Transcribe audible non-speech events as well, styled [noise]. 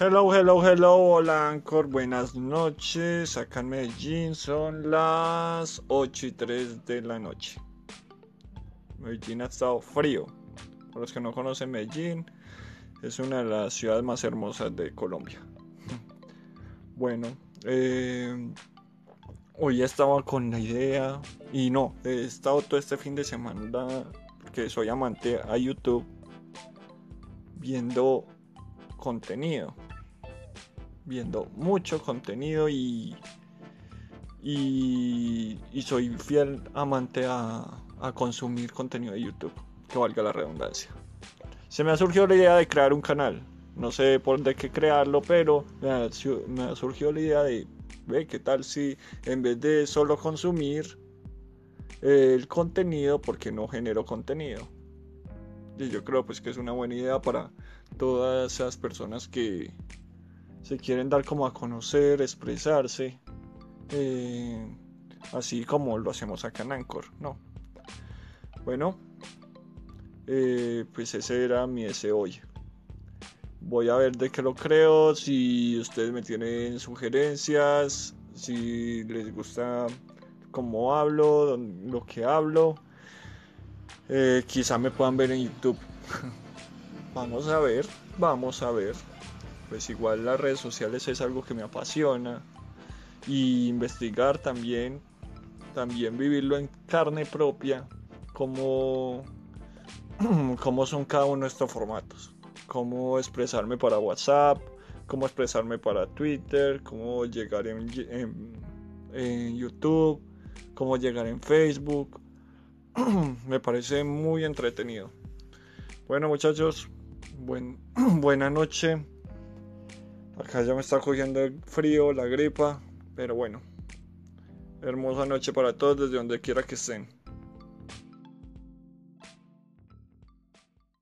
Hello, hello, hello, hola Anchor, buenas noches. Acá en Medellín son las 8 y 3 de la noche. Medellín ha estado frío. Para los que no conocen Medellín, es una de las ciudades más hermosas de Colombia. [laughs] Bueno, eh, hoy estaba con la idea, y no, he estado todo este fin de semana, porque soy amante a YouTube, viendo contenido. Viendo mucho contenido y, y, soy fiel amante a, consumir contenido de YouTube, que valga la redundancia. Se me ha surgido la idea de crear un canal. No sé por de qué crearlo, pero me ha, me la idea de, ve, ¿qué tal si en vez de solo consumir el contenido, porque no genero contenido? Y yo creo pues que es una buena idea para todas esas personas que se quieren dar como a conocer, expresarse, eh, así como lo hacemos acá en Anchor, ¿no? Bueno, eh, pues ese era mi deseo hoy. Voy a ver de qué lo creo, si ustedes me tienen sugerencias, si les gusta cómo hablo, lo que hablo. Eh, quizá me puedan ver en YouTube. [laughs] vamos a ver, vamos a ver. Pues igual las redes sociales es algo que me apasiona. Y investigar también, también vivirlo en carne propia, como [clears throat] cómo son cada uno de estos formatos. Cómo expresarme para WhatsApp, cómo expresarme para Twitter, cómo llegar en, en YouTube, cómo llegar en Facebook. [clears throat] Me parece muy entretenido. Bueno muchachos, buen, [clears throat] buena noche. Acá ya me está cogiendo el frío, la gripa, pero bueno. Hermosa noche para todos desde donde quiera que estén.